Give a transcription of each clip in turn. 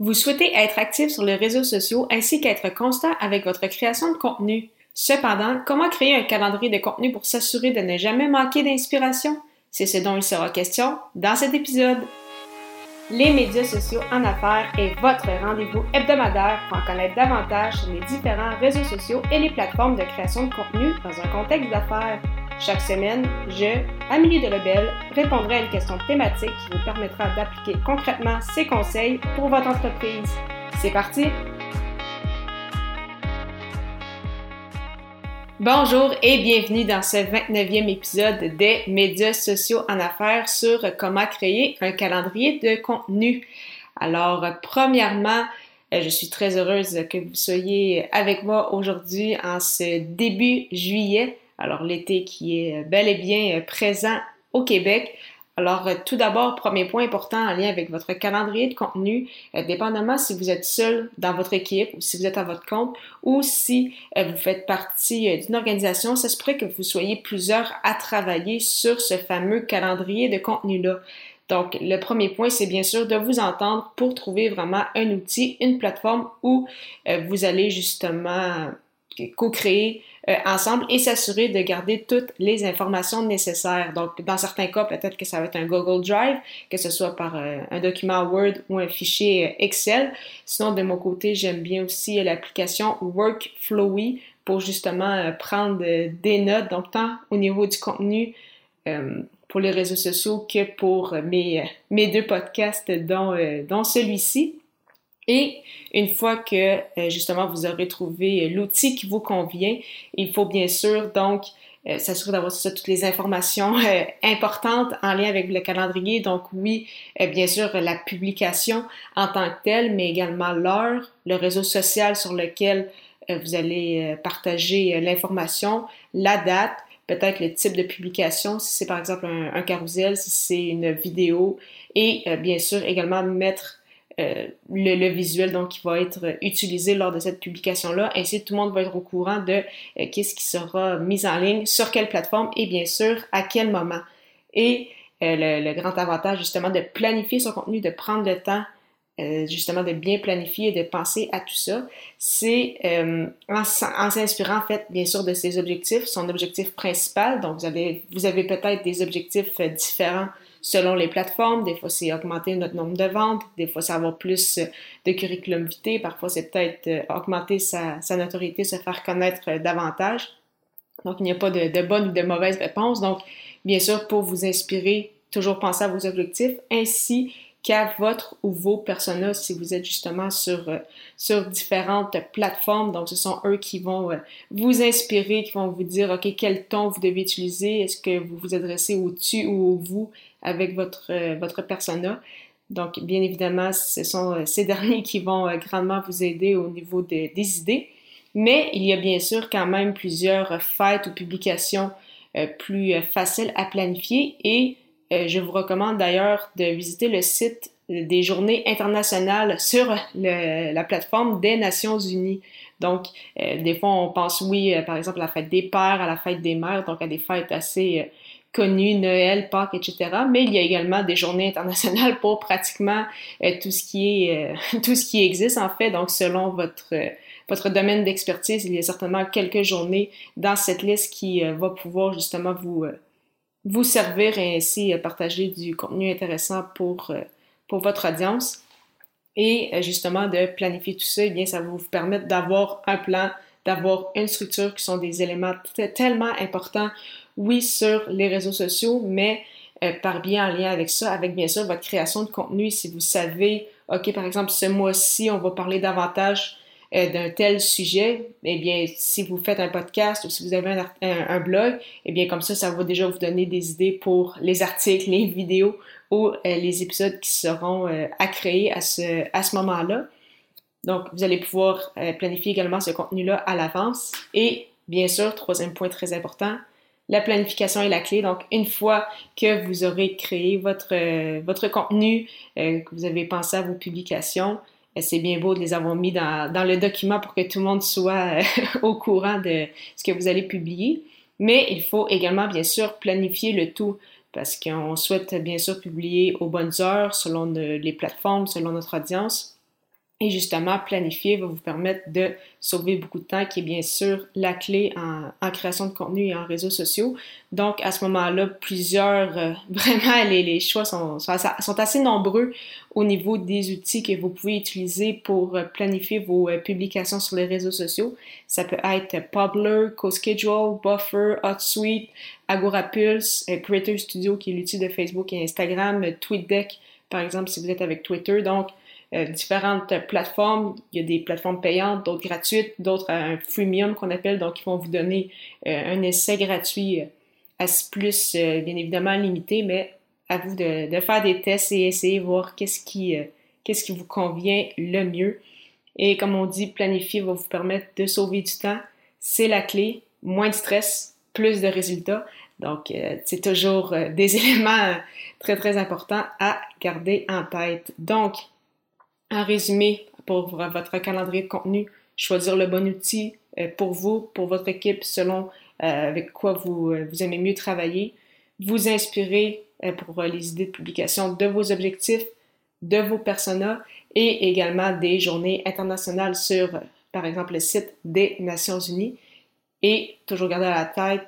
Vous souhaitez être actif sur les réseaux sociaux ainsi qu'être constant avec votre création de contenu. Cependant, comment créer un calendrier de contenu pour s'assurer de ne jamais manquer d'inspiration? C'est ce dont il sera question dans cet épisode. Les médias sociaux en affaires est votre rendez-vous hebdomadaire pour en connaître davantage sur les différents réseaux sociaux et les plateformes de création de contenu dans un contexte d'affaires. Chaque semaine, je, Amélie Delebel, répondrai à une question thématique qui vous permettra d'appliquer concrètement ces conseils pour votre entreprise. C'est parti! Bonjour et bienvenue dans ce 29e épisode des médias sociaux en affaires sur comment créer un calendrier de contenu. Alors, premièrement, je suis très heureuse que vous soyez avec moi aujourd'hui en ce début juillet alors l'été qui est bel et bien présent au Québec. Alors, tout d'abord, premier point important en lien avec votre calendrier de contenu, euh, dépendamment si vous êtes seul dans votre équipe ou si vous êtes à votre compte ou si euh, vous faites partie euh, d'une organisation, ça se pourrait que vous soyez plusieurs à travailler sur ce fameux calendrier de contenu-là. Donc, le premier point, c'est bien sûr de vous entendre pour trouver vraiment un outil, une plateforme où vous allez justement co-créer euh, ensemble et s'assurer de garder toutes les informations nécessaires. Donc, dans certains cas, peut-être que ça va être un Google Drive, que ce soit par euh, un document Word ou un fichier euh, Excel. Sinon, de mon côté, j'aime bien aussi l'application Workflowy pour justement prendre des notes, donc tant au niveau du contenu pour les réseaux sociaux que pour mes, mes deux podcasts, dont, dont celui-ci. Et une fois que euh, justement vous aurez trouvé l'outil qui vous convient, il faut bien sûr donc euh, s'assurer d'avoir toutes les informations euh, importantes en lien avec le calendrier. Donc oui, bien sûr la publication en tant que telle, mais également l'heure, le réseau social sur lequel vous allez partager l'information, la date, peut-être le type de publication, si c'est par exemple un, un carousel, si c'est une vidéo, et bien sûr également mettre euh, le, visuel donc qui va être utilisé lors de cette publication-là. Ainsi, tout le monde va être au courant de euh, qu'est-ce qui sera mis en ligne, sur quelle plateforme et bien sûr à quel moment. Et euh, le, grand avantage justement de planifier son contenu, de prendre le temps justement de bien planifier et de penser à tout ça, c'est en, en s'inspirant en fait bien sûr de ses objectifs, son objectif principal. Donc vous avez, vous avez peut-être des objectifs différents selon les plateformes. Des fois, c'est augmenter notre nombre de ventes. Des fois, c'est avoir plus de curriculum vitae. Parfois, c'est peut-être euh, augmenter sa, notoriété, se faire connaître euh, davantage. Donc, il n'y a pas de, bonne ou de mauvaise réponse. Donc, bien sûr, pour vous inspirer, toujours penser à vos objectifs ainsi qu'à votre ou vos personas si vous êtes justement sur, euh, sur différentes plateformes. Donc, ce sont eux qui vont vous inspirer, qui vont vous dire, OK, quel ton vous devez utiliser? Est-ce que vous vous adressez au tu ou au vous? avec votre, euh, votre persona? Donc, bien évidemment, ce sont euh, ces derniers qui vont euh, grandement vous aider au niveau des idées. Mais il y a bien sûr quand même plusieurs fêtes ou publications plus faciles à planifier et je vous recommande d'ailleurs de visiter le site des journées internationales sur la plateforme des Nations Unies. Donc, des fois, on pense, oui, par exemple, à la fête des pères, à la fête des mères, donc à des fêtes assez connues, Noël, Pâques, etc. Mais il y a également des journées internationales pour pratiquement euh, tout ce qui est euh, tout ce qui existe en fait. Donc selon votre euh, votre domaine d'expertise, il y a certainement quelques journées dans cette liste qui va pouvoir justement vous vous servir et ainsi partager du contenu intéressant pour pour votre audience. Et justement de planifier tout ça, eh bien ça va vous permettre d'avoir un plan, d'avoir une structure qui sont des éléments tellement importants oui, sur les réseaux sociaux, mais euh, par bien en lien avec ça, avec bien sûr votre création de contenu. Si vous savez, OK, par exemple, ce mois-ci, on va parler davantage euh, d'un tel sujet, eh bien, si vous faites un podcast ou si vous avez un, blog, eh bien, comme ça, ça va déjà vous donner des idées pour les articles, les vidéos ou euh, les épisodes qui seront à créer à ce, moment-là. Donc, vous allez pouvoir planifier également ce contenu-là à l'avance. Et bien sûr, troisième point très important, la planification est la clé. Donc, une fois que vous aurez créé votre, euh, contenu, euh, que vous avez pensé à vos publications, euh, c'est bien beau de les avoir mis dans, le document pour que tout le monde soit au courant de ce que vous allez publier. Mais il faut également, bien sûr, planifier le tout parce qu'on souhaite bien sûr publier aux bonnes heures selon les plateformes, selon notre audience. Et justement, planifier va vous permettre de sauver beaucoup de temps, qui est bien sûr la clé en, création de contenu et en réseaux sociaux. Donc, à ce moment-là, plusieurs, euh, vraiment, les, choix sont, sont, assez nombreux au niveau des outils que vous pouvez utiliser pour euh, planifier vos euh, publications sur les réseaux sociaux. Ça peut être Publer, CoSchedule, Buffer, HotSuite, AgoraPulse, Creator Studio, qui est l'outil de Facebook et Instagram, TweetDeck, par exemple, si vous êtes avec Twitter. Donc, euh, différentes plateformes. Il y a des plateformes payantes, d'autres gratuites, d'autres à un freemium qu'on appelle, donc ils vont vous donner euh, un essai gratuit euh, à plus, bien évidemment limité, mais à vous de, faire des tests et essayer de voir qu'est-ce qui, qu'est-ce qui vous convient le mieux. Et comme on dit, planifier va vous permettre de sauver du temps. C'est la clé. Moins de stress, plus de résultats. Donc, c'est toujours des éléments très, très importants à garder en tête. Donc, en résumé, pour votre calendrier de contenu, choisir le bon outil euh, pour vous, pour votre équipe, selon euh, avec quoi vous, euh, vous aimez mieux travailler. Vous inspirer pour les idées de publication de vos objectifs, de vos personas et également des journées internationales sur, par exemple, le site des Nations Unies. Et toujours garder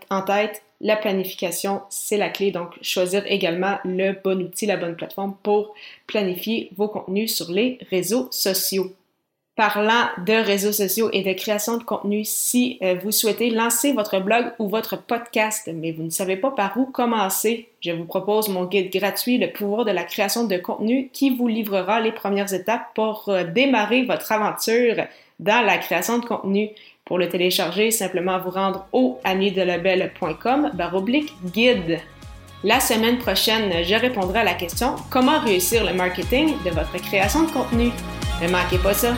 en tête la planification, c'est la clé. Donc, choisir également le bon outil, la bonne plateforme pour planifier vos contenus sur les réseaux sociaux. Parlant de réseaux sociaux et de création de contenu, si euh, vous souhaitez lancer votre blog ou votre podcast, mais vous ne savez pas par où commencer, je vous propose mon guide gratuit, Le pouvoir de la création de contenu, qui vous livrera les premières étapes pour euh, démarrer votre aventure dans la création de contenu. Pour le télécharger, simplement vous rendre au baroblique guide. La semaine prochaine, je répondrai à la question comment réussir le marketing de votre création de contenu? Ne manquez pas ça.